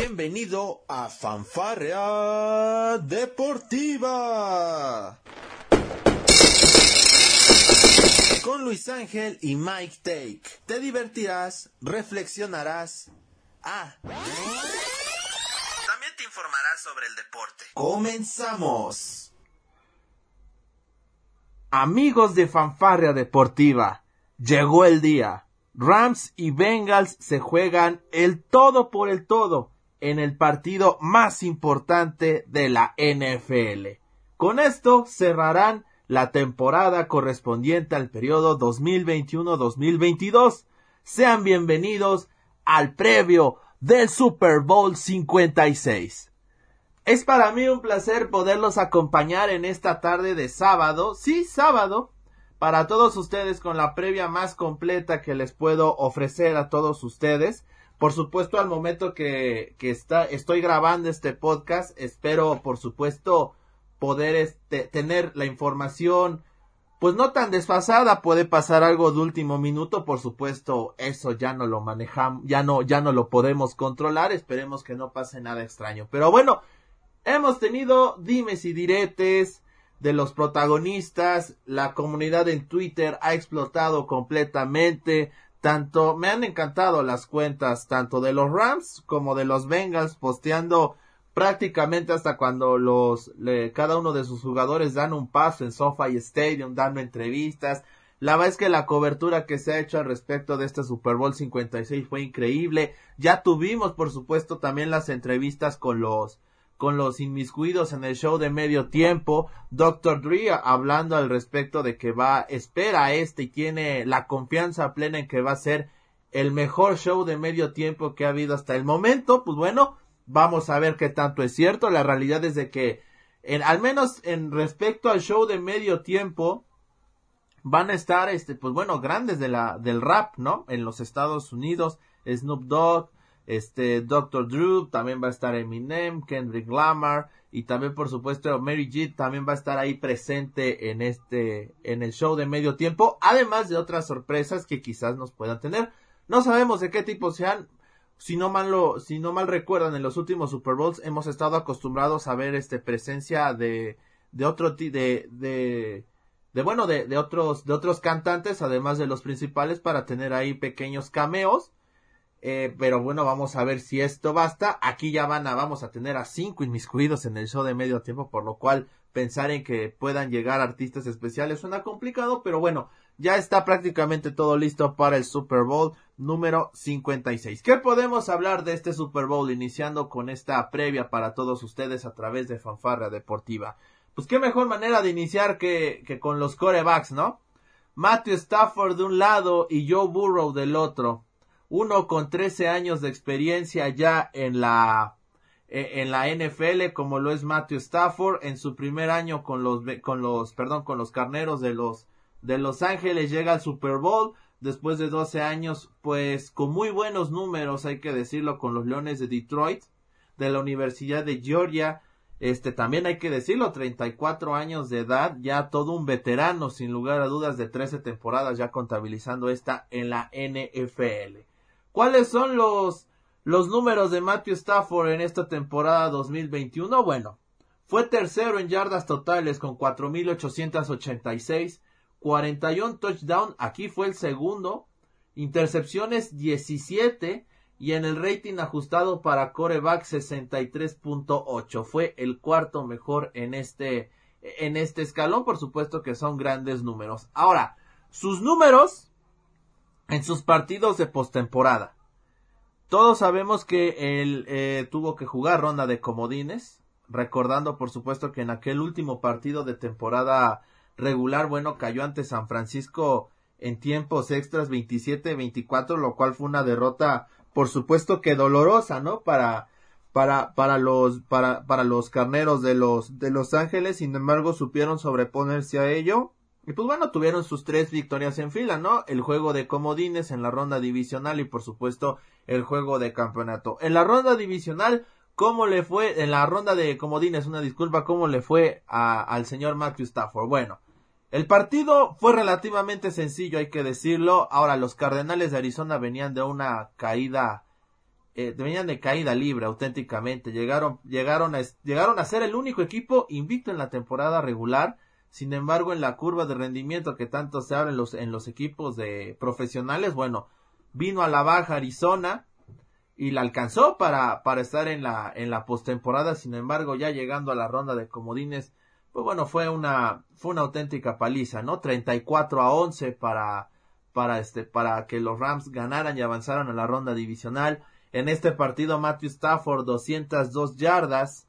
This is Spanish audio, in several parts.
Bienvenido a Fanfarrea Deportiva. Con Luis Ángel y Mike Take. Te divertirás, reflexionarás. Ah. También te informarás sobre el deporte. Comenzamos. Amigos de Fanfarrea Deportiva, llegó el día. Rams y Bengals se juegan el todo por el todo en el partido más importante de la NFL. Con esto cerrarán la temporada correspondiente al periodo 2021-2022. Sean bienvenidos al previo del Super Bowl 56. Es para mí un placer poderlos acompañar en esta tarde de sábado, sí, sábado, para todos ustedes con la previa más completa que les puedo ofrecer a todos ustedes. Por supuesto, al momento que, que está, estoy grabando este podcast, espero, por supuesto, poder este, tener la información, pues no tan desfasada, puede pasar algo de último minuto, por supuesto, eso ya no lo manejamos, ya no, ya no lo podemos controlar, esperemos que no pase nada extraño. Pero bueno, hemos tenido dimes y diretes de los protagonistas, la comunidad en Twitter ha explotado completamente, tanto me han encantado las cuentas tanto de los Rams como de los Bengals posteando prácticamente hasta cuando los cada uno de sus jugadores dan un paso en SoFi Stadium dando entrevistas. La verdad es que la cobertura que se ha hecho al respecto de este Super Bowl 56 fue increíble. Ya tuvimos, por supuesto, también las entrevistas con los con los inmiscuidos en el show de medio tiempo. Dr. Dre hablando al respecto de que va, espera este y tiene la confianza plena en que va a ser el mejor show de medio tiempo que ha habido hasta el momento. Pues bueno, vamos a ver qué tanto es cierto. La realidad es de que, en, al menos en respecto al show de medio tiempo, van a estar, este, pues bueno, grandes de la, del rap, ¿no? En los Estados Unidos, Snoop Dogg, este, Dr. Drew, también va a estar Eminem, Kendrick Lamar, y también, por supuesto, Mary G también va a estar ahí presente en este, en el show de medio tiempo, además de otras sorpresas que quizás nos puedan tener. No sabemos de qué tipo sean, si no mal si no mal recuerdan, en los últimos Super Bowls hemos estado acostumbrados a ver este presencia de, de otro de, de bueno, de, de otros, de otros cantantes, además de los principales, para tener ahí pequeños cameos. Eh, pero bueno, vamos a ver si esto basta. Aquí ya van a, vamos a tener a cinco inmiscuidos en el show de medio tiempo, por lo cual pensar en que puedan llegar artistas especiales suena complicado, pero bueno, ya está prácticamente todo listo para el Super Bowl número 56. ¿Qué podemos hablar de este Super Bowl iniciando con esta previa para todos ustedes a través de Fanfarra Deportiva? Pues qué mejor manera de iniciar que, que con los corebacks, ¿no? Matthew Stafford de un lado y Joe Burrow del otro. Uno con 13 años de experiencia ya en la e, en la NFL como lo es Matthew Stafford en su primer año con los con los perdón con los carneros de los de Los Ángeles llega al Super Bowl después de 12 años, pues con muy buenos números, hay que decirlo, con los Leones de Detroit, de la Universidad de Georgia, este también hay que decirlo, 34 años de edad, ya todo un veterano, sin lugar a dudas, de 13 temporadas, ya contabilizando esta en la NFL. ¿Cuáles son los, los números de Matthew Stafford en esta temporada 2021? Bueno, fue tercero en yardas totales con 4.886, 41 touchdown, aquí fue el segundo, intercepciones 17 y en el rating ajustado para coreback 63.8. Fue el cuarto mejor en este en este escalón, por supuesto que son grandes números. Ahora, sus números en sus partidos de postemporada. Todos sabemos que él eh, tuvo que jugar ronda de comodines, recordando por supuesto que en aquel último partido de temporada regular, bueno, cayó ante San Francisco en tiempos extras 27-24, lo cual fue una derrota, por supuesto que dolorosa, ¿no? Para, para, para los, para, para los carneros de los, de Los Ángeles, sin embargo, supieron sobreponerse a ello. Y pues bueno, tuvieron sus tres victorias en fila, ¿no? El juego de comodines en la ronda divisional y por supuesto el juego de campeonato. En la ronda divisional, ¿cómo le fue? En la ronda de comodines, una disculpa, ¿cómo le fue a, al señor Matthew Stafford? Bueno, el partido fue relativamente sencillo, hay que decirlo. Ahora, los Cardenales de Arizona venían de una caída eh, venían de caída libre auténticamente. Llegaron, llegaron, a, llegaron a ser el único equipo invicto en la temporada regular. Sin embargo, en la curva de rendimiento que tanto se abre en los, en los equipos de profesionales, bueno, vino a la baja Arizona y la alcanzó para, para estar en la, en la postemporada. Sin embargo, ya llegando a la ronda de comodines, pues bueno, fue una, fue una auténtica paliza, ¿no? 34 a 11 para, para este, para que los Rams ganaran y avanzaran a la ronda divisional. En este partido, Matthew Stafford, 202 yardas.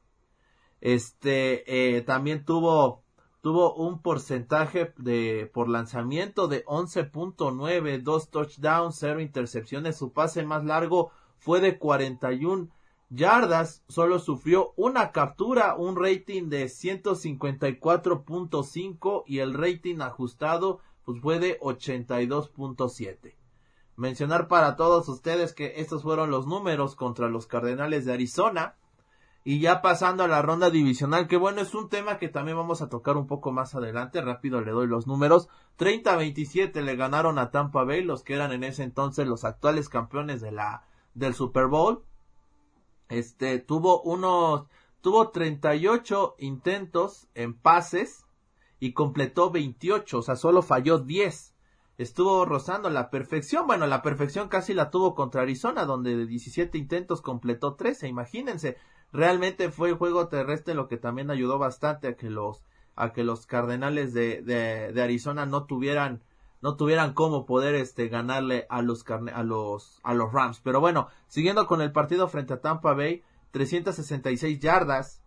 Este, eh, también tuvo, tuvo un porcentaje de, por lanzamiento de 11.9, dos touchdowns, cero intercepciones. Su pase más largo fue de 41 yardas, solo sufrió una captura, un rating de 154.5 y el rating ajustado pues fue de 82.7 mencionar para todos ustedes que estos fueron los números contra los Cardenales de Arizona. Y ya pasando a la ronda divisional, que bueno, es un tema que también vamos a tocar un poco más adelante. Rápido le doy los números. 30-27 le ganaron a Tampa Bay, los que eran en ese entonces los actuales campeones de la, del Super Bowl. Este, tuvo unos, tuvo 38 intentos en pases y completó 28, o sea, solo falló 10 estuvo rozando la perfección. Bueno, la perfección casi la tuvo contra Arizona, donde de 17 intentos completó 13. Imagínense, realmente fue el juego terrestre lo que también ayudó bastante a que los a que los Cardenales de, de, Arizona no tuvieran no tuvieran cómo poder este ganarle a los a los a los Rams. Pero bueno, siguiendo con el partido frente a Tampa Bay, 366 yardas,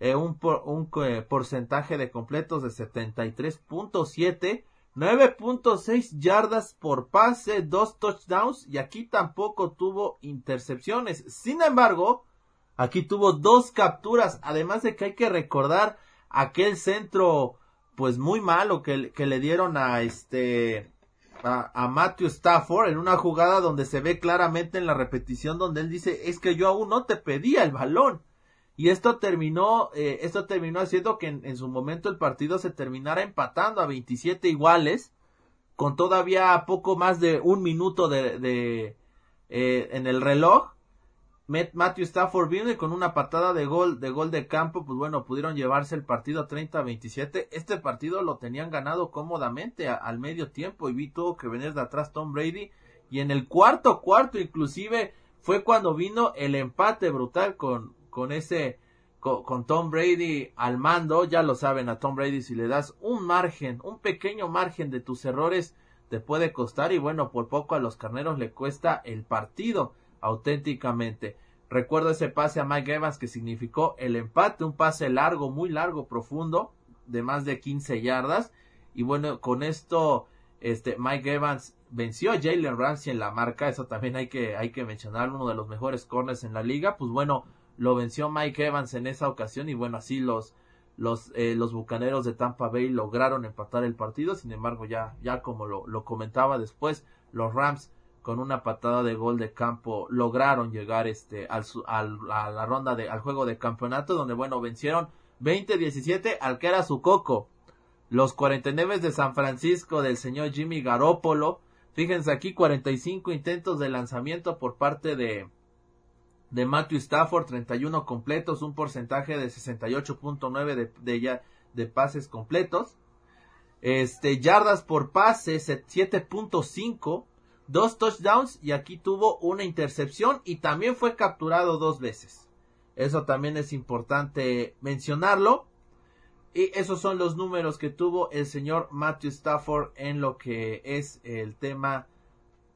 eh, un, un eh, porcentaje de completos de 73.7 9.6 yardas por pase, dos touchdowns y aquí tampoco tuvo intercepciones. Sin embargo, aquí tuvo dos capturas, además de que hay que recordar aquel centro pues muy malo que, le dieron a este a, Matthew Stafford en una jugada donde se ve claramente en la repetición donde él dice es que yo aún no te pedía el balón y esto terminó, eh, esto terminó haciendo que en, su momento el partido se terminara empatando a 27 iguales, con todavía poco más de un minuto de, de eh, en el reloj. Matthew Stafford viene con una patada de gol, de gol de campo, pues bueno, pudieron llevarse el partido 30 a 27. Este partido lo tenían ganado cómodamente al medio tiempo y vi tuvo que venir de atrás Tom Brady. Y en el cuarto cuarto inclusive fue cuando vino el empate brutal con, con ese con, Tom Brady al mando, ya lo saben a Tom Brady si le das un margen, un pequeño margen de tus errores te puede costar y bueno, por poco a los carneros le cuesta el partido auténticamente. Recuerdo ese pase a Mike Evans que significó el empate, un pase largo, muy largo, profundo, de más de 15 yardas. Y bueno, con esto, este, Mike Evans venció a Jalen Ramsey en la marca, eso también hay que, hay que mencionar, uno de los mejores corners en la liga. Pues bueno, lo venció Mike Evans en esa ocasión y bueno, así los, los, eh, los bucaneros de Tampa Bay lograron empatar el partido. Sin embargo, ya, ya como lo, lo comentaba después, los Rams con una patada de gol de campo lograron llegar este a la ronda de al juego de campeonato donde bueno vencieron 20-17 al que era su coco los 49 de San Francisco del señor Jimmy Garoppolo fíjense aquí 45 intentos de lanzamiento por parte de de Matthew Stafford, 31 completos, un porcentaje de 68.9 de, de, de pases completos. Este, yardas por pase, 7.5, dos touchdowns y aquí tuvo una intercepción y también fue capturado dos veces. Eso también es importante mencionarlo. Y esos son los números que tuvo el señor Matthew Stafford en lo que es el tema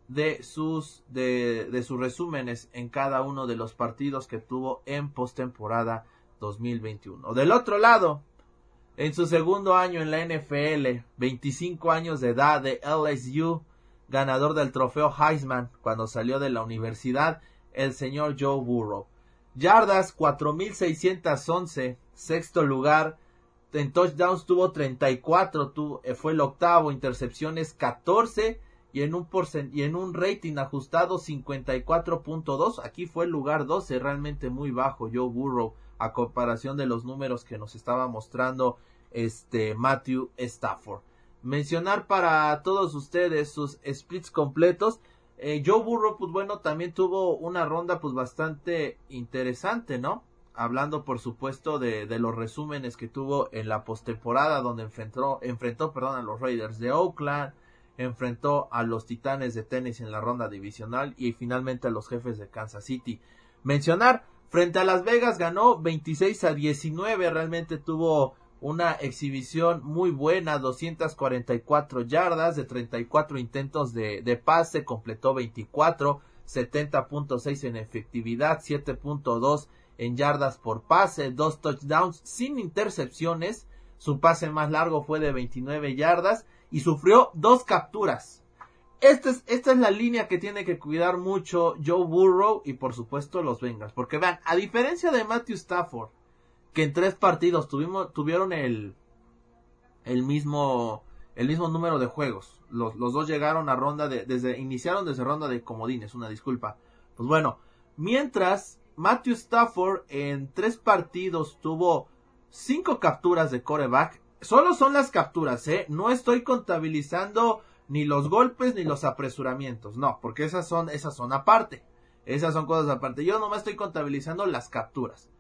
de sus, de, de sus resúmenes en cada uno de los partidos que tuvo en postemporada 2021. Del otro lado, en su segundo año en la NFL, 25 años de edad de LSU, ganador del trofeo Heisman cuando salió de la universidad, el señor Joe Burrow. Yardas 4611, sexto lugar. En touchdowns tuvo 34, tuvo, eh, fue el octavo, intercepciones 14 y en un, y en un rating ajustado 54.2. Aquí fue el lugar 12, realmente muy bajo Joe Burrow a comparación de los números que nos estaba mostrando este Matthew Stafford. Mencionar para todos ustedes sus splits completos. Eh, Joe Burrow, pues bueno, también tuvo una ronda pues bastante interesante, ¿no? Hablando por supuesto de, los resúmenes que tuvo en la postemporada donde enfrentó, enfrentó perdón, a los Raiders de Oakland, enfrentó a los Titanes de Tennessee en la ronda divisional y finalmente a los jefes de Kansas City. Mencionar, frente a Las Vegas ganó 26 a 19, realmente tuvo una exhibición muy buena, 244 yardas de 34 intentos de, de pase, completó 24, 70.6 en efectividad, 7.2 en yardas por pase, dos touchdowns sin intercepciones, su pase más largo fue de 29 yardas y sufrió dos capturas. Esta es, esta es la línea que tiene que cuidar mucho Joe Burrow y por supuesto los Bengals. Porque vean, a diferencia de Matthew Stafford, que en tres partidos tuvimos, tuvieron el, el mismo, el mismo número de juegos. Los, los dos llegaron a ronda de, desde, iniciaron desde ronda de comodines, una disculpa. Pues bueno, mientras Matthew Stafford en tres partidos tuvo cinco capturas de coreback, solo son las capturas, ¿eh? No estoy contabilizando ni los golpes ni los apresuramientos, no, porque esas son, esas son aparte. Esas son cosas aparte. Yo no me estoy contabilizando las capturas.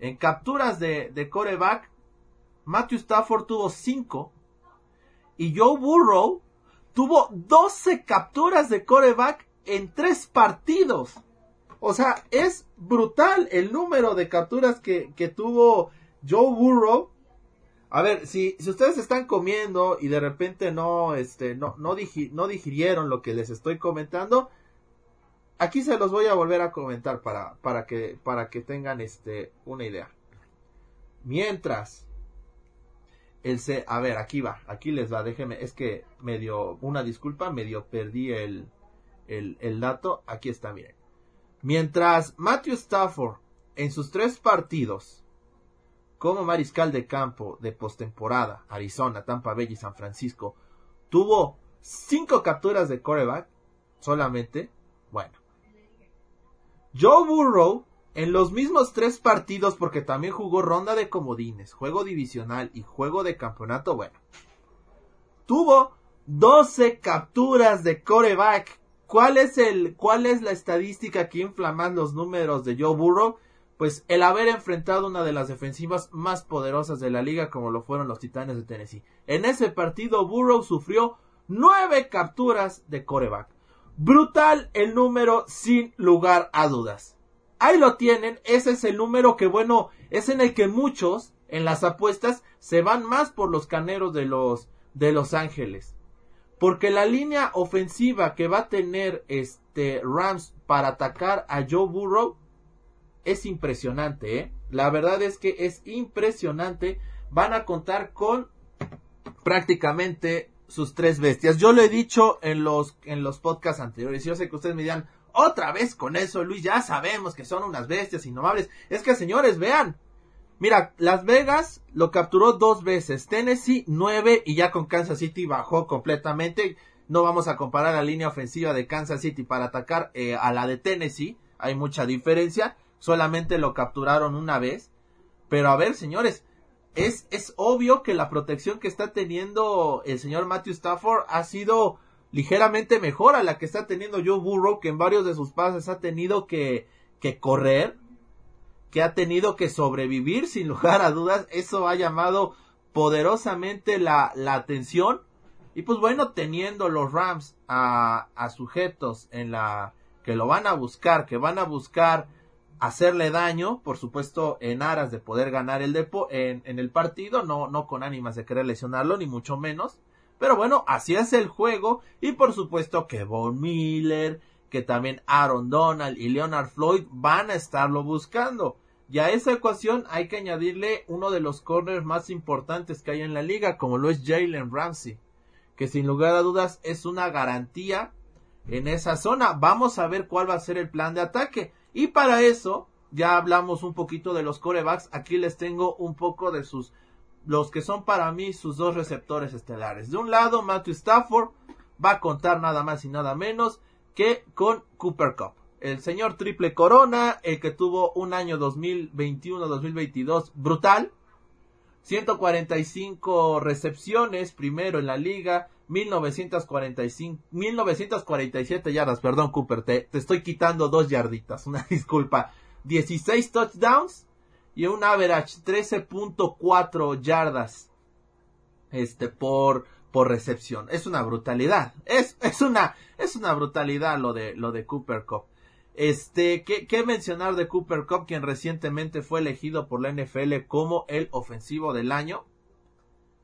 En capturas de, de coreback, Matthew Stafford tuvo 5 y Joe Burrow tuvo 12 capturas de coreback en 3 partidos. O sea, es brutal el número de capturas que, que tuvo Joe Burrow a ver, si, si ustedes están comiendo y de repente no, este, no, no, no digirieron lo que les estoy comentando, aquí se los voy a volver a comentar para, para que, para que tengan este, una idea. Mientras, el se, a ver, aquí va, aquí les va, déjenme, es que medio, una disculpa, medio perdí el, el, el dato, aquí está, miren. Mientras Matthew Stafford en sus tres partidos como mariscal de campo de postemporada, Arizona, Tampa Bay y San Francisco, tuvo cinco capturas de coreback solamente, bueno. Joe Burrow, en los mismos tres partidos, porque también jugó ronda de comodines, juego divisional y juego de campeonato, bueno, tuvo 12 capturas de coreback. ¿Cuál es el, cuál es la estadística que infla los números de Joe Burrow? pues el haber enfrentado una de las defensivas más poderosas de la liga como lo fueron los Titanes de Tennessee. En ese partido Burrow sufrió nueve capturas de coreback. Brutal el número sin lugar a dudas. Ahí lo tienen, ese es el número que bueno, es en el que muchos en las apuestas se van más por los caneros de los de Los Ángeles. Porque la línea ofensiva que va a tener este Rams para atacar a Joe Burrow es impresionante, ¿eh? La verdad es que es impresionante. Van a contar con prácticamente sus tres bestias. Yo lo he dicho en los, en los podcasts anteriores. Yo sé que ustedes me dirán, otra vez con eso, Luis, ya sabemos que son unas bestias innovables. Es que, señores, vean. Mira, Las Vegas lo capturó dos veces. Tennessee, nueve, y ya con Kansas City bajó completamente. No vamos a comparar la línea ofensiva de Kansas City para atacar eh, a la de Tennessee. Hay mucha diferencia solamente lo capturaron una vez. Pero a ver, señores, es, es obvio que la protección que está teniendo el señor Matthew Stafford ha sido ligeramente mejor a la que está teniendo Joe Burrow, que en varios de sus pases ha tenido que, que correr, que ha tenido que sobrevivir sin lugar a dudas. Eso ha llamado poderosamente la, la atención. Y pues bueno, teniendo los Rams a, a sujetos en la que lo van a buscar, que van a buscar hacerle daño, por supuesto, en aras de poder ganar el depo en, el partido, no, no con ánimas de querer lesionarlo, ni mucho menos. Pero bueno, así es el juego. Y por supuesto que Von Miller, que también Aaron Donald y Leonard Floyd van a estarlo buscando. Y a esa ecuación hay que añadirle uno de los corners más importantes que hay en la liga, como lo es Jalen Ramsey, que sin lugar a dudas es una garantía en esa zona. Vamos a ver cuál va a ser el plan de ataque. Y para eso, ya hablamos un poquito de los corebacks. Aquí les tengo un poco de sus, los que son para mí sus dos receptores estelares. De un lado, Matthew Stafford va a contar nada más y nada menos que con Cooper Cup. El señor triple corona, el que tuvo un año 2021-2022 brutal. 145 recepciones, primero en la liga, 1945, 1947 yardas, perdón Cooper, te, te estoy quitando dos yarditas, una disculpa. 16 touchdowns y un average 13.4 yardas este por por recepción. Es una brutalidad. Es, es una es una brutalidad lo de lo de Cooper Cup. Este, ¿qué, ¿qué, mencionar de Cooper Cup, quien recientemente fue elegido por la NFL como el ofensivo del año?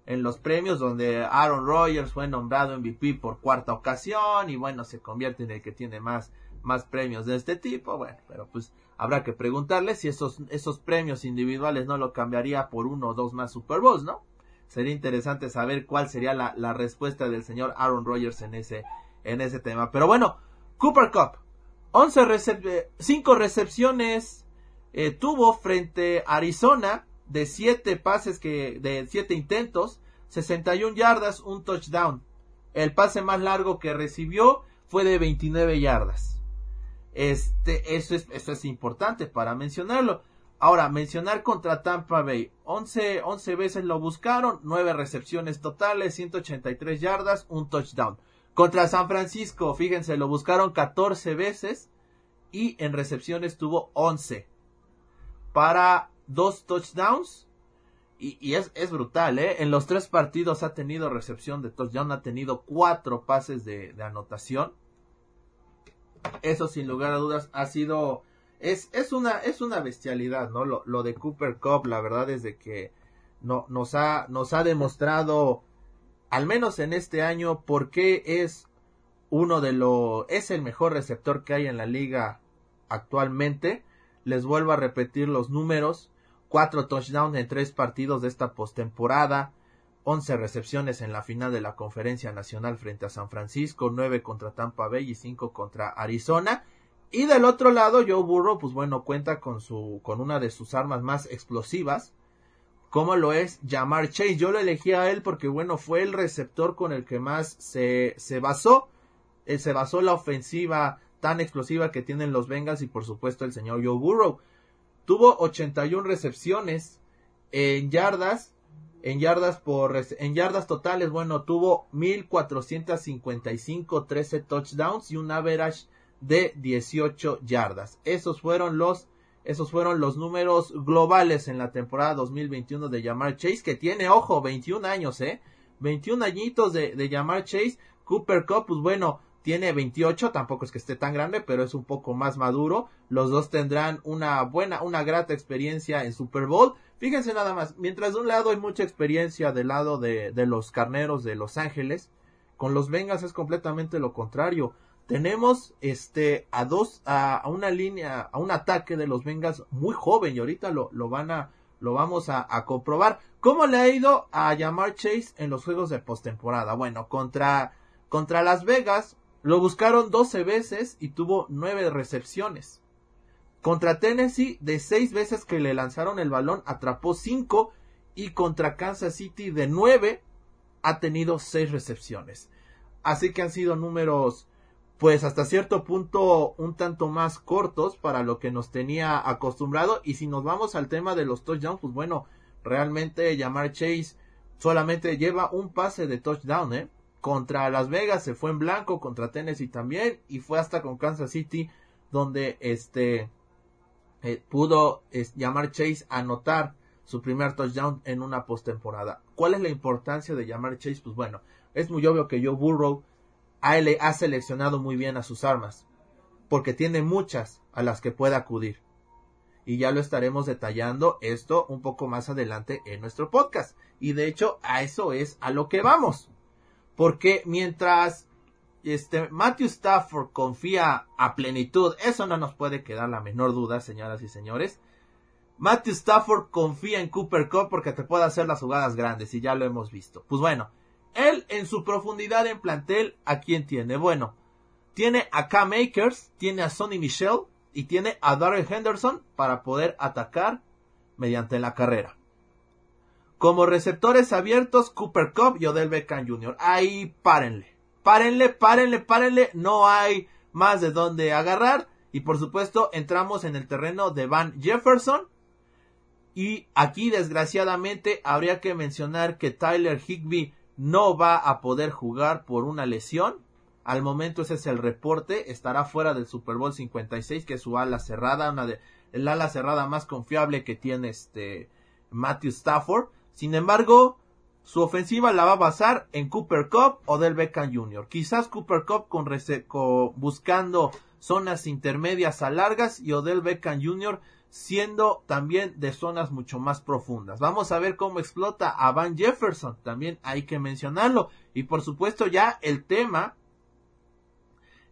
En los premios donde Aaron Rodgers fue nombrado MVP por cuarta ocasión y bueno, se convierte en el que tiene más, más premios de este tipo. Bueno, pero pues habrá que preguntarle si esos, esos premios individuales no lo cambiaría por uno o dos más Super Bowls, ¿no? Sería interesante saber cuál sería la, la respuesta del señor Aaron Rodgers en ese, en ese tema. Pero bueno, Cooper Cup 11 5 recepciones eh, tuvo frente a Arizona de 7 pases que de 7 intentos, 61 yardas, un touchdown. El pase más largo que recibió fue de 29 yardas. Este, eso es, eso es importante para mencionarlo. Ahora, mencionar contra Tampa Bay. 11, 11 veces lo buscaron, 9 recepciones totales, 183 yardas, un touchdown. Contra San Francisco, fíjense, lo buscaron 14 veces y en recepciones tuvo 11 para dos touchdowns. Y, es, es, brutal, ¿eh? En los tres partidos ha tenido recepción de touchdown, ha tenido cuatro pases de, anotación. Eso sin lugar a dudas ha sido... Es, es, una, es una bestialidad, ¿no? Lo, lo de Cooper Cup, la verdad es de que no, nos, ha, nos ha demostrado al menos en este año, porque es uno de los, es el mejor receptor que hay en la liga actualmente. Les vuelvo a repetir los números. Cuatro touchdowns en tres partidos de esta postemporada. 11 recepciones en la final de la conferencia nacional frente a San Francisco, 9 contra Tampa Bay y 5 contra Arizona. Y del otro lado, Joe Burrow, pues bueno, cuenta con su, con una de sus armas más explosivas, como lo es Jamar Chase. Yo lo elegí a él porque, bueno, fue el receptor con el que más se, se basó. Eh, se basó la ofensiva tan explosiva que tienen los Bengals y, por supuesto, el señor Joe Burrow. Tuvo 81 recepciones en yardas. En yardas por en yardas totales, bueno, tuvo 1455 13 touchdowns y un average de 18 yardas. Esos fueron los esos fueron los números globales en la temporada 2021 de Yamar Chase, que tiene, ojo, 21 años, ¿eh? 21 añitos de, de Chase. Cooper Cup, pues bueno, tiene 28, tampoco es que esté tan grande, pero es un poco más maduro. Los dos tendrán una buena, una grata experiencia en Super Bowl. Fíjense nada más, mientras de un lado hay mucha experiencia del lado de, de los carneros de Los Ángeles, con los Vengas es completamente lo contrario tenemos este a dos a, una línea a un ataque de los Vengas muy joven y ahorita lo, lo van a lo vamos a, comprobar cómo le ha ido a llamar Chase en los juegos de postemporada bueno contra contra Las Vegas lo buscaron 12 veces y tuvo 9 recepciones. Contra Tennessee de 6 veces que le lanzaron el balón atrapó 5 y contra Kansas City de 9 ha tenido 6 recepciones. Así que han sido números pues hasta cierto punto un tanto más cortos para lo que nos tenía acostumbrado. Y si nos vamos al tema de los touchdowns pues bueno realmente llamar Chase solamente lleva un pase de touchdown eh contra Las Vegas se fue en blanco contra Tennessee también y fue hasta con Kansas City donde este eh, pudo llamar Chase anotar su primer touchdown en una postemporada. ¿Cuál es la importancia de llamar Chase? Pues bueno, es muy obvio que Joe Burrow ha seleccionado muy bien a sus armas, porque tiene muchas a las que puede acudir. Y ya lo estaremos detallando esto un poco más adelante en nuestro podcast. Y de hecho, a eso es a lo que vamos. Porque mientras este Matthew Stafford confía a plenitud, eso no nos puede quedar la menor duda, señoras y señores. Matthew Stafford confía en Cooper Cup porque te puede hacer las jugadas grandes y ya lo hemos visto. Pues bueno, él en su profundidad en plantel, ¿a quién tiene? Bueno, tiene a Cam Makers, tiene a Sonny Michel y tiene a Darrell Henderson para poder atacar mediante la carrera. Como receptores abiertos, Cooper Cup y Odell Beckham Jr. Ahí párenle. Párenle, párenle, párenle. No hay más de dónde agarrar. Y por supuesto, entramos en el terreno de Van Jefferson. Y aquí, desgraciadamente, habría que mencionar que Tyler Higby no va a poder jugar por una lesión. Al momento ese es el reporte. Estará fuera del Super Bowl 56, que es su ala cerrada, una de el ala cerrada más confiable que tiene este Matthew Stafford. Sin embargo, su ofensiva la va a basar en Cooper Cup o Del Beckham Jr. Quizás Cooper Cup con, buscando zonas intermedias a largas y Odell Beckham Jr. siendo también de zonas mucho más profundas. Vamos a ver cómo explota a Van Jefferson, también hay que mencionarlo. Y por supuesto ya el tema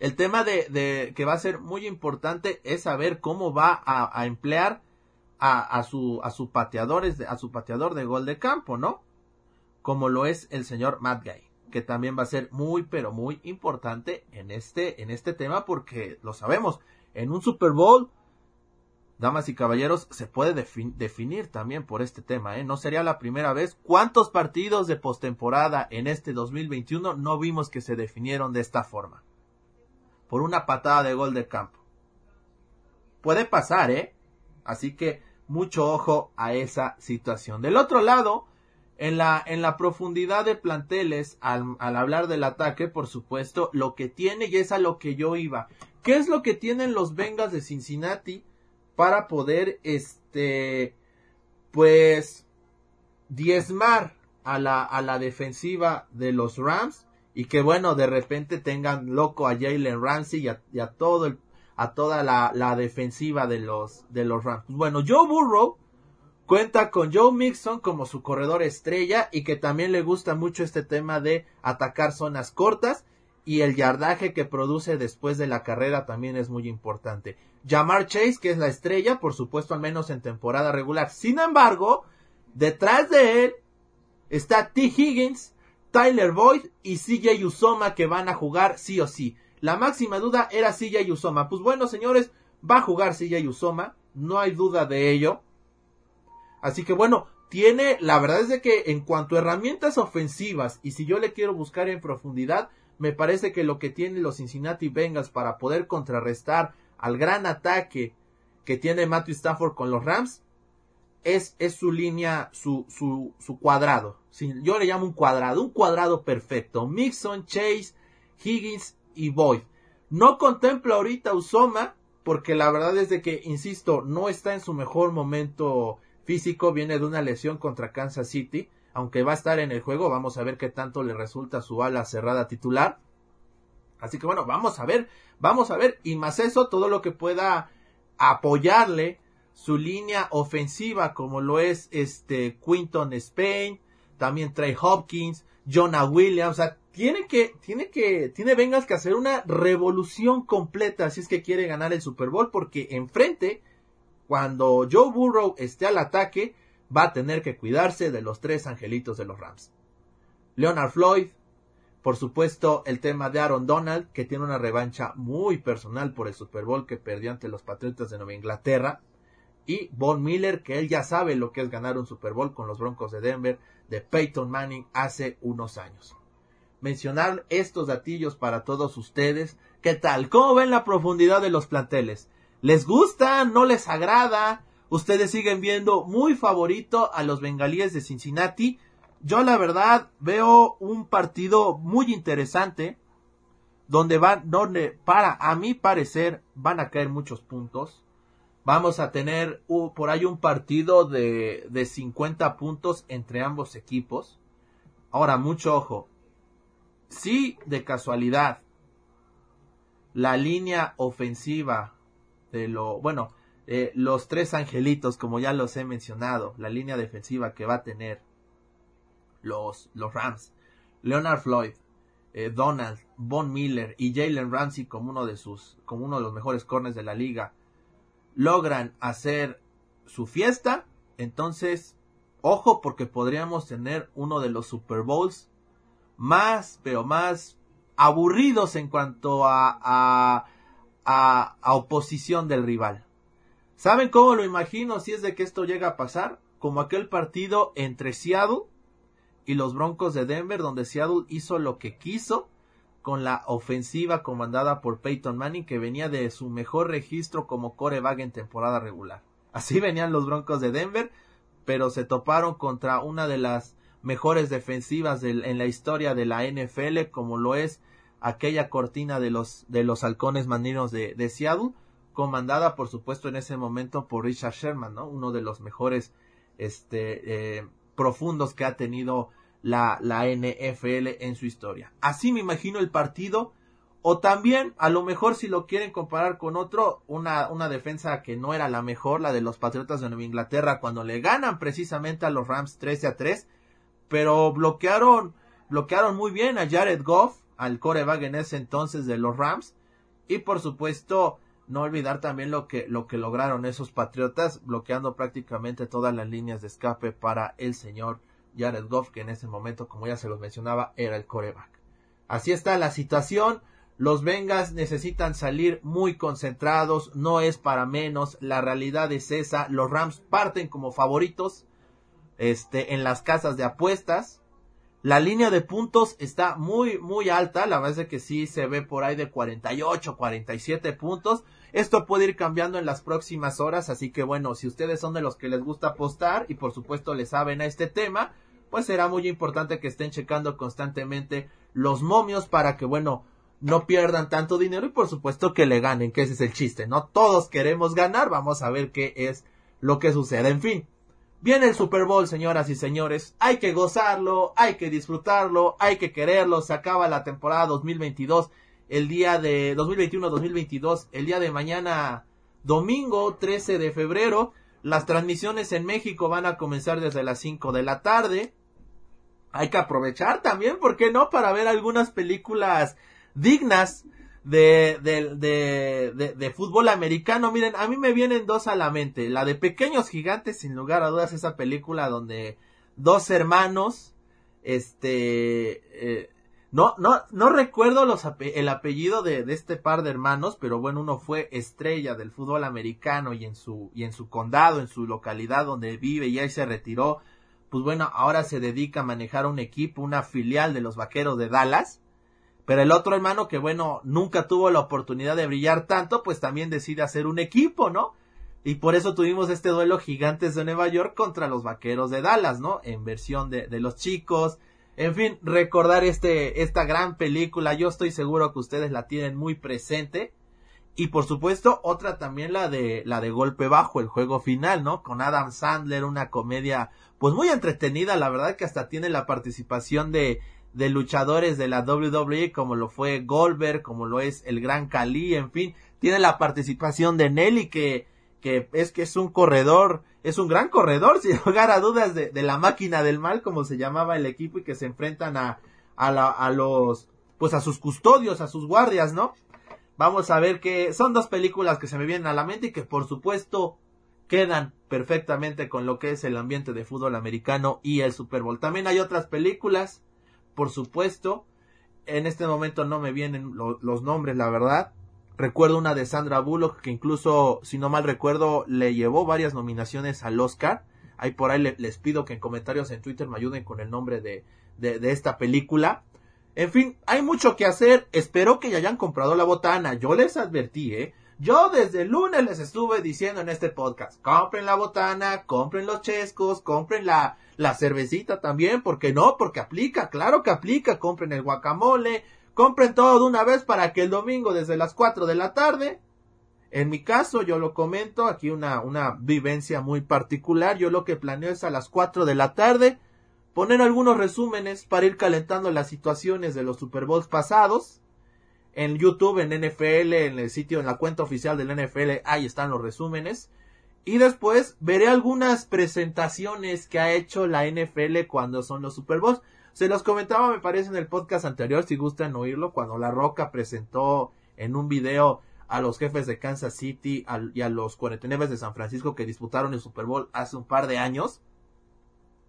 el tema de, que va a ser muy importante es saber cómo va a, emplear a, su a su pateador a su pateador de gol de campo, ¿no? Como lo es el señor Matt que también va a ser muy pero muy importante en este en este tema porque lo sabemos, en un Super Bowl damas y caballeros, se puede definir también por este tema, ¿eh? No sería la primera vez. ¿Cuántos partidos de postemporada en este 2021 no vimos que se definieron de esta forma? por una patada de gol de campo. Puede pasar, ¿eh? Así que mucho ojo a esa situación. Del otro lado, en la, en la profundidad de planteles, al, al, hablar del ataque, por supuesto, lo que tiene, y es a lo que yo iba. ¿Qué es lo que tienen los Bengals de Cincinnati para poder, este, pues, diezmar a la, a la defensiva de los Rams? y que bueno, de repente tengan loco a Jalen Ramsey y a, todo el, a toda la, defensiva de los, de los Rams. Bueno, Joe Burrow cuenta con Joe Mixon como su corredor estrella y que también le gusta mucho este tema de atacar zonas cortas y el yardaje que produce después de la carrera también es muy importante. Jamar Chase, que es la estrella, por supuesto, al menos en temporada regular. Sin embargo, detrás de él está T. Higgins, Tyler Boyd y CJ Usoma que van a jugar sí o sí. La máxima duda era CJ Usoma. Pues bueno, señores, va a jugar CJ Usoma, no hay duda de ello. Así que bueno, tiene, la verdad es de que en cuanto a herramientas ofensivas y si yo le quiero buscar en profundidad, me parece que lo que tienen los Cincinnati Bengals para poder contrarrestar al gran ataque que tiene Matthew Stafford con los Rams es, es su línea, su, su, su cuadrado. Yo le llamo un cuadrado, un cuadrado perfecto. Mixon, Chase, Higgins y Boyd. No contemplo ahorita Usoma, porque la verdad es de que, insisto, no está en su mejor momento físico, viene de una lesión contra Kansas City, aunque va a estar en el juego, vamos a ver qué tanto le resulta su ala cerrada titular. Así que bueno, vamos a ver, vamos a ver, y más eso, todo lo que pueda apoyarle su línea ofensiva, como lo es este Quinton Spain, también Trey Hopkins, Jonah Williams, o sea, tiene que, tiene que, tiene Bengals que hacer una revolución completa si es que quiere ganar el Super Bowl, porque enfrente, cuando Joe Burrow esté al ataque, va a tener que cuidarse de los tres angelitos de los Rams. Leonard Floyd, por supuesto, el tema de Aaron Donald, que tiene una revancha muy personal por el Super Bowl que perdió ante los Patriotas de Nueva Inglaterra y Von Miller, que él ya sabe lo que es ganar un Super Bowl con los Broncos de Denver de Peyton Manning hace unos años. Mencionar estos datillos para todos ustedes. ¿Qué tal? ¿Cómo ven la profundidad de los planteles? ¿Les gusta? ¿No les agrada? Ustedes siguen viendo muy favorito a los bengalíes de Cincinnati. Yo la verdad veo un partido muy interesante donde van, donde para a mi parecer van a caer muchos puntos Vamos a tener por ahí un partido de, de 50 puntos entre ambos equipos. Ahora, mucho ojo. Si de casualidad la línea ofensiva de lo, bueno, eh, los tres angelitos, como ya los he mencionado, la línea defensiva que va a tener los, los Rams, Leonard Floyd, eh, Donald, Von Miller y Jalen Ramsey como uno de sus, como uno de los mejores corners de la liga, logran hacer su fiesta, entonces, ojo porque podríamos tener uno de los Super Bowls más, pero más aburridos en cuanto a, a, a, a oposición del rival. ¿Saben cómo lo imagino si es de que esto llega a pasar? Como aquel partido entre Seattle y los Broncos de Denver, donde Seattle hizo lo que quiso con la ofensiva comandada por Peyton Manning que venía de su mejor registro como coreback en temporada regular. Así venían los Broncos de Denver, pero se toparon contra una de las mejores defensivas en la historia de la NFL, como lo es aquella cortina de los, de los halcones marinos de, Seattle, comandada por supuesto en ese momento por Richard Sherman, ¿no? Uno de los mejores este, eh, profundos que ha tenido la, la NFL en su historia. Así me imagino el partido. O también, a lo mejor si lo quieren comparar con otro, una, una defensa que no era la mejor, la de los Patriotas de Nueva Inglaterra, cuando le ganan precisamente a los Rams 13 a 3, pero bloquearon, bloquearon muy bien a Jared Goff, al coreback en ese entonces de los Rams, y por supuesto, no olvidar también lo que, lo que lograron esos Patriotas, bloqueando prácticamente todas las líneas de escape para el señor Jared Goff, que en ese momento, como ya se los mencionaba, era el coreback. Así está la situación. Los Vengas necesitan salir muy concentrados, no es para menos, la realidad es esa, los Rams parten como favoritos este, en las casas de apuestas, la línea de puntos está muy, muy alta, la verdad es que sí se ve por ahí de 48, 47 puntos, esto puede ir cambiando en las próximas horas, así que bueno, si ustedes son de los que les gusta apostar y por supuesto le saben a este tema, pues será muy importante que estén checando constantemente los momios para que bueno, no pierdan tanto dinero y por supuesto que le ganen, que ese es el chiste, ¿no? Todos queremos ganar, vamos a ver qué es lo que sucede. En fin, viene el Super Bowl, señoras y señores, hay que gozarlo, hay que disfrutarlo, hay que quererlo, se acaba la temporada 2022 el día de 2021-2022, el día de mañana, domingo 13 de febrero. Las transmisiones en México van a comenzar desde las 5 de la tarde. Hay que aprovechar también, ¿por qué no? Para ver algunas películas dignas de, de, de, de, fútbol americano. Miren, a mí me vienen dos a la mente. La de Pequeños Gigantes, sin lugar a dudas, esa película donde dos hermanos, este, eh, no, no, no recuerdo los el apellido de, de, este par de hermanos, pero bueno, uno fue estrella del fútbol americano y en su, y en su condado, en su localidad donde vive y ahí se retiró. Pues bueno, ahora se dedica a manejar un equipo, una filial de los vaqueros de Dallas. Pero el otro hermano que bueno, nunca tuvo la oportunidad de brillar tanto, pues también decide hacer un equipo, ¿no? Y por eso tuvimos este duelo gigantes de Nueva York contra los vaqueros de Dallas, ¿no? En versión de, los chicos, en fin, recordar este, esta gran película, yo estoy seguro que ustedes la tienen muy presente. Y por supuesto, otra también la de, la de Golpe Bajo, el juego final, ¿no? Con Adam Sandler, una comedia, pues muy entretenida, la verdad que hasta tiene la participación de, de luchadores de la WWE, como lo fue Goldberg, como lo es el Gran Cali, en fin, tiene la participación de Nelly, que, que es que es un corredor es un gran corredor, sin lugar a dudas, de, de, la máquina del mal, como se llamaba el equipo, y que se enfrentan a, a, la, a los, pues a sus custodios, a sus guardias, ¿no? Vamos a ver que son dos películas que se me vienen a la mente y que por supuesto quedan perfectamente con lo que es el ambiente de fútbol americano y el Super Bowl. También hay otras películas, por supuesto. En este momento no me vienen los nombres, la verdad. Recuerdo una de Sandra Bullock que incluso, si no mal recuerdo, le llevó varias nominaciones al Oscar. Ahí por ahí les pido que en comentarios en Twitter me ayuden con el nombre de, de, de esta película. En fin, hay mucho que hacer. Espero que ya hayan comprado la botana. Yo les advertí, ¿eh? Yo desde el lunes les estuve diciendo en este podcast, compren la botana, compren los chescos, compren la, la cervecita también, porque no, porque aplica, claro que aplica, compren el guacamole, Compren todo de una vez para que el domingo desde las 4 de la tarde, en mi caso yo lo comento, aquí una, una vivencia muy particular, yo lo que planeo es a las 4 de la tarde poner algunos resúmenes para ir calentando las situaciones de los Super Bowls pasados. En YouTube, en NFL, en el sitio, en la cuenta oficial del NFL, ahí están los resúmenes. Y después veré algunas presentaciones que ha hecho la NFL cuando son los Super Bowls. Se los comentaba, me parece, en el podcast anterior, si gustan oírlo, cuando La Roca presentó en un video a los jefes de Kansas City y a los 49 de San Francisco que disputaron el Super Bowl hace un par de años.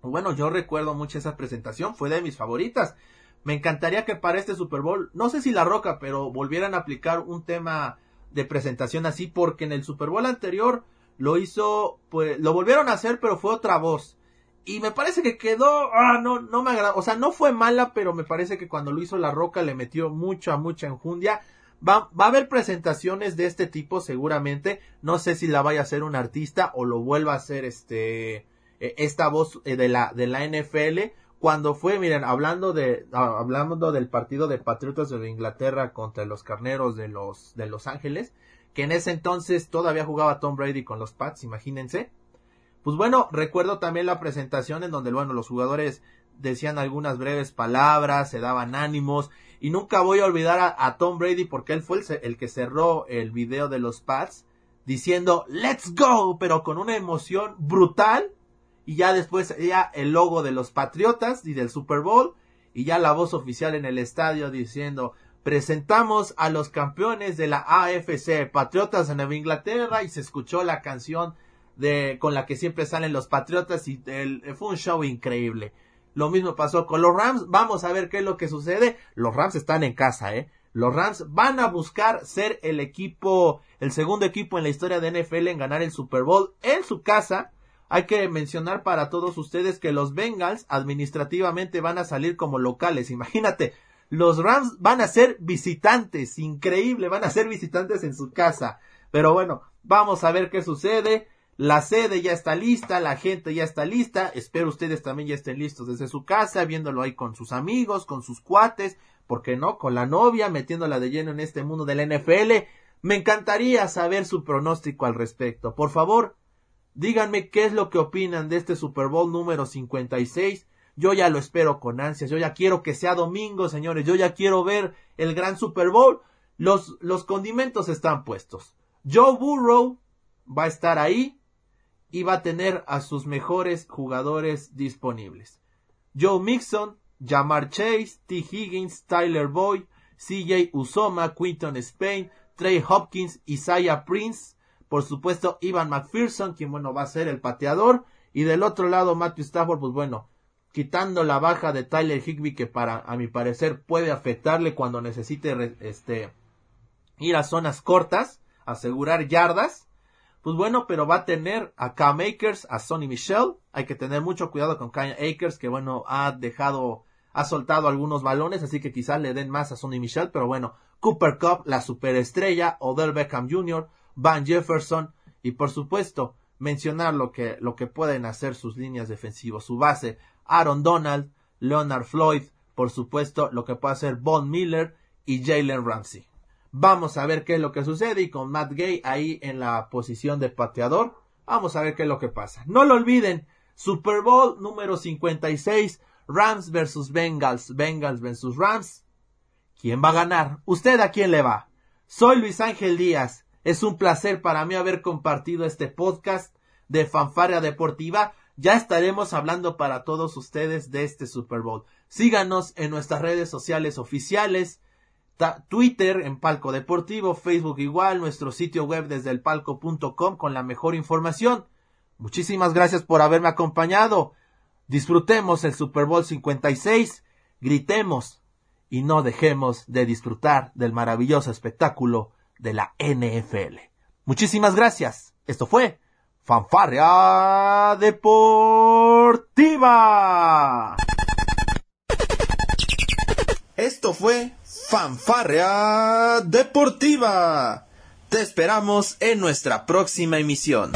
Bueno, yo recuerdo mucho esa presentación, fue de mis favoritas. Me encantaría que para este Super Bowl, no sé si La Roca, pero volvieran a aplicar un tema de presentación así, porque en el Super Bowl anterior lo hizo, pues lo volvieron a hacer, pero fue otra voz. Y me parece que quedó, ah, no, no me agrada, o sea, no fue mala, pero me parece que cuando lo hizo La Roca le metió mucha, mucha enjundia. Va, va a haber presentaciones de este tipo seguramente, no sé si la vaya a hacer un artista o lo vuelva a hacer este, eh, esta voz de la de la NFL cuando fue, miren, hablando de ah, hablando del partido de Patriotas de Inglaterra contra los Carneros de los de Los Ángeles, que en ese entonces todavía jugaba Tom Brady con los Pats, imagínense. Pues bueno, recuerdo también la presentación en donde, bueno, los jugadores decían algunas breves palabras, se daban ánimos, y nunca voy a olvidar a, Tom Brady porque él fue el, que cerró el video de los Pats diciendo Let's go, pero con una emoción brutal, y ya después ya el logo de los Patriotas y del Super Bowl, y ya la voz oficial en el estadio diciendo presentamos a los campeones de la AFC, Patriotas de Nueva Inglaterra, y se escuchó la canción de, con la que siempre salen los Patriotas, y fue un show increíble. Lo mismo pasó con los Rams, vamos a ver qué es lo que sucede. Los Rams están en casa, eh. Los Rams van a buscar ser el equipo, el segundo equipo en la historia de NFL en ganar el Super Bowl en su casa. Hay que mencionar para todos ustedes que los Bengals administrativamente van a salir como locales. Imagínate, los Rams van a ser visitantes, increíble, van a ser visitantes en su casa. Pero bueno, vamos a ver qué sucede. La sede ya está lista, la gente ya está lista. Espero ustedes también ya estén listos desde su casa, viéndolo ahí con sus amigos, con sus cuates, ¿por qué no? Con la novia, metiéndola de lleno en este mundo del NFL. Me encantaría saber su pronóstico al respecto. Por favor, díganme qué es lo que opinan de este Super Bowl número 56 yo ya lo espero con ansias. Yo ya quiero que sea domingo, señores. Yo ya quiero ver el gran Super Bowl. Los, los condimentos están puestos. Joe Burrow va a estar ahí y va a tener a sus mejores jugadores disponibles. Joe Mixon, Jamar Chase, T. Higgins, Tyler Boyd, CJ Usoma, Quinton Spain, Trey Hopkins, Isaiah Prince, por supuesto Ivan McPherson, quien bueno va a ser el pateador, y del otro lado Matthew Stafford, pues bueno, quitando la baja de Tyler Higby que para a mi parecer puede afectarle cuando necesite este ir a zonas cortas, asegurar yardas. Pues bueno, pero va a tener a Cam Akers, a Sonny Michel. Hay que tener mucho cuidado con Cam Akers, que bueno, ha dejado, ha soltado algunos balones, así que quizás le den más a Sonny Michel, pero bueno, Cooper Cup, la superestrella, Odell Beckham Jr., Van Jefferson, y por supuesto, mencionar lo que, lo que pueden hacer sus líneas defensivas, su base, Aaron Donald, Leonard Floyd, por supuesto, lo que puede hacer Von Miller y Jalen Ramsey. Vamos a ver qué es lo que sucede y con Matt Gay ahí en la posición de pateador. Vamos a ver qué es lo que pasa. No lo olviden, Super Bowl número 56, Rams versus Bengals, Bengals versus Rams. ¿Quién va a ganar? ¿Usted a quién le va? Soy Luis Ángel Díaz. Es un placer para mí haber compartido este podcast de Fanfaria Deportiva ya estaremos hablando para todos ustedes de este Super Bowl. Síganos en nuestras redes sociales oficiales, Twitter en Palco Deportivo, Facebook igual, nuestro sitio web desde el palco.com con la mejor información. Muchísimas gracias por haberme acompañado. Disfrutemos el Super Bowl 56, gritemos y no dejemos de disfrutar del maravilloso espectáculo de la NFL. Muchísimas gracias. Esto fue Fanfarria Deportiva. Esto fue Fanfarria Deportiva. Te esperamos en nuestra próxima emisión.